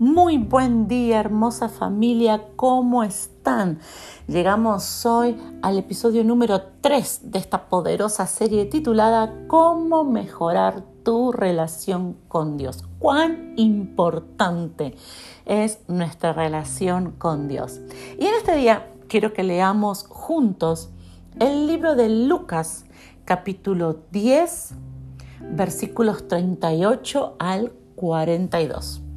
Muy buen día, hermosa familia, ¿cómo están? Llegamos hoy al episodio número 3 de esta poderosa serie titulada ¿Cómo mejorar tu relación con Dios? ¿Cuán importante es nuestra relación con Dios? Y en este día quiero que leamos juntos el libro de Lucas, capítulo 10, versículos 38 al 42.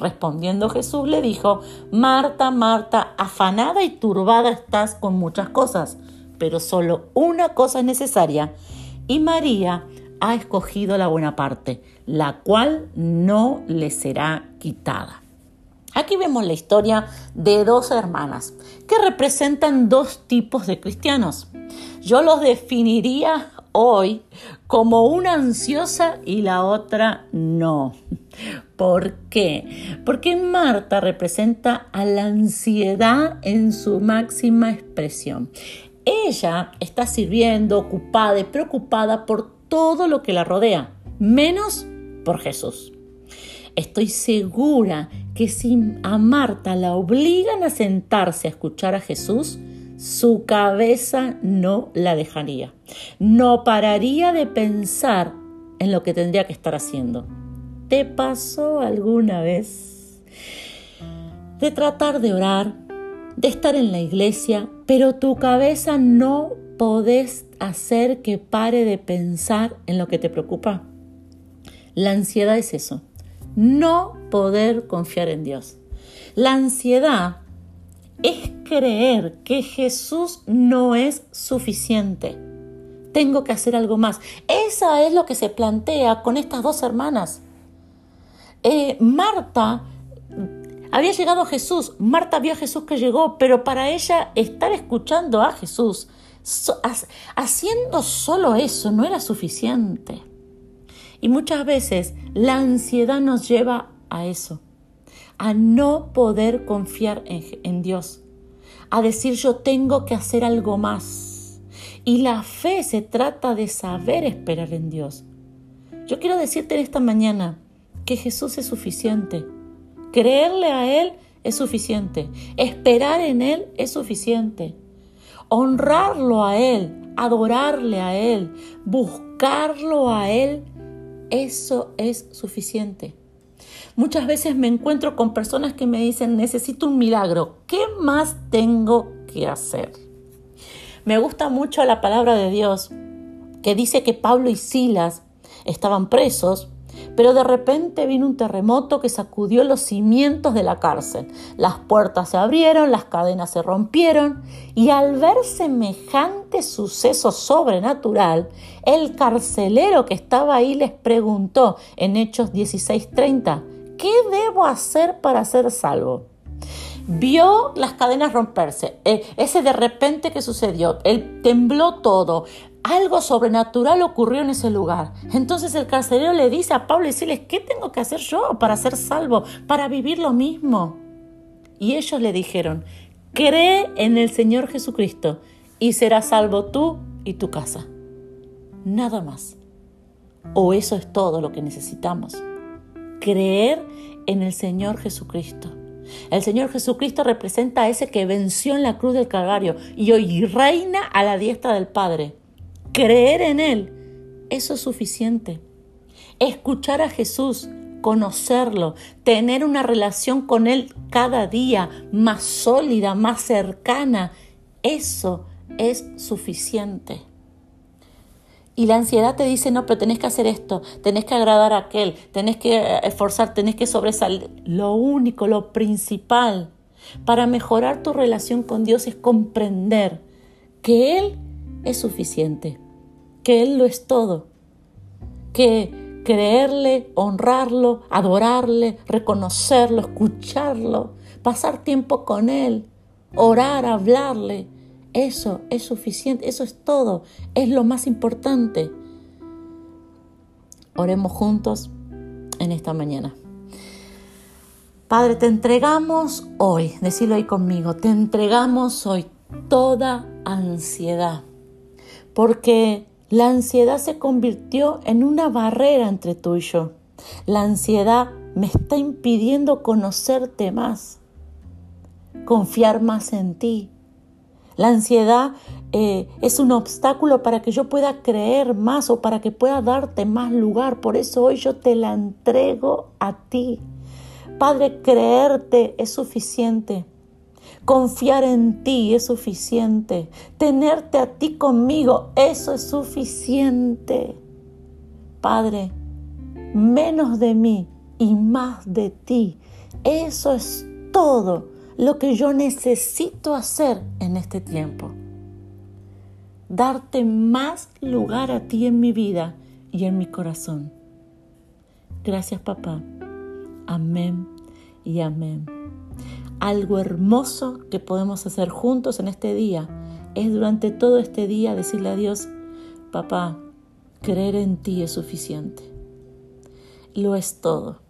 Respondiendo Jesús le dijo, Marta, Marta, afanada y turbada estás con muchas cosas, pero solo una cosa es necesaria. Y María ha escogido la buena parte, la cual no le será quitada. Aquí vemos la historia de dos hermanas que representan dos tipos de cristianos. Yo los definiría hoy como una ansiosa y la otra no. ¿Por qué? Porque Marta representa a la ansiedad en su máxima expresión. Ella está sirviendo, ocupada y preocupada por todo lo que la rodea, menos por Jesús. Estoy segura que si a Marta la obligan a sentarse a escuchar a Jesús, su cabeza no la dejaría. No pararía de pensar en lo que tendría que estar haciendo. ¿Te pasó alguna vez de tratar de orar, de estar en la iglesia, pero tu cabeza no podés hacer que pare de pensar en lo que te preocupa? La ansiedad es eso, no poder confiar en Dios. La ansiedad es creer que Jesús no es suficiente. Tengo que hacer algo más. Esa es lo que se plantea con estas dos hermanas. Eh, Marta había llegado Jesús, Marta vio a Jesús que llegó, pero para ella estar escuchando a Jesús, haciendo solo eso, no era suficiente. Y muchas veces la ansiedad nos lleva a eso a no poder confiar en, Dios, a decir yo tengo que hacer algo más. Y la fe se trata de saber esperar en Dios. Yo quiero decirte esta mañana que Jesús es suficiente. Creerle a Él es suficiente. Esperar en Él es suficiente. Honrarlo a Él, adorarle a Él, buscarlo a Él, eso es suficiente. Muchas veces me encuentro con personas que me dicen, necesito un milagro, ¿qué más tengo que hacer? Me gusta mucho la palabra de Dios que dice que Pablo y Silas estaban presos, pero de repente vino un terremoto que sacudió los cimientos de la cárcel. Las puertas se abrieron, las cadenas se rompieron y al ver semejante suceso sobrenatural, el carcelero que estaba ahí les preguntó en Hechos 16:30, ¿qué debo hacer para ser salvo? Vio las cadenas romperse, eh, ese de repente que sucedió, él tembló todo, algo sobrenatural ocurrió en ese lugar. Entonces el carcelero le dice a Pablo y Siles, ¿qué tengo que hacer yo para ser salvo, para vivir lo mismo? Y ellos le dijeron, cree en el Señor Jesucristo y serás salvo tú y tu casa. Nada más. O eso es todo lo que necesitamos creer en el Señor Jesucristo. El Señor Jesucristo representa a ese que venció en la cruz del Calvario y hoy reina a la diestra del Padre. Creer en Él, eso es suficiente. Escuchar a Jesús, conocerlo, tener una relación con Él cada día más sólida, más cercana, eso es suficiente. Y la ansiedad te dice, no, pero tenés que hacer esto, tenés que agradar a aquel, tenés que eh, esforzar, tenés que sobresalir. Lo único, lo principal para mejorar tu relación con Dios es comprender que Él es suficiente, que Él lo es todo, que creerle, honrarlo, adorarle, reconocerlo, escucharlo, pasar tiempo con Él, orar, hablarle. Eso es suficiente, eso es todo, es lo más importante. Oremos juntos en esta mañana. Padre, te entregamos hoy, decilo ahí conmigo, te entregamos hoy toda ansiedad, porque la ansiedad se convirtió en una barrera entre tú y yo. La ansiedad me está impidiendo conocerte más, confiar más en ti. La ansiedad eh, es un obstáculo para que yo pueda creer más o para que pueda darte más lugar. Por eso hoy yo te la entrego a ti. Padre, creerte es suficiente. Confiar en ti es suficiente. Tenerte a ti conmigo, eso es suficiente. Padre, menos de mí y más de ti. Eso es todo lo que yo necesito hacer en este tiempo. Darte más lugar a ti en mi vida y en mi corazón. Gracias papá. Amén y amén. Algo hermoso que podemos hacer juntos en este día es durante todo este día decirle a Dios, papá, creer en ti es suficiente. Lo es todo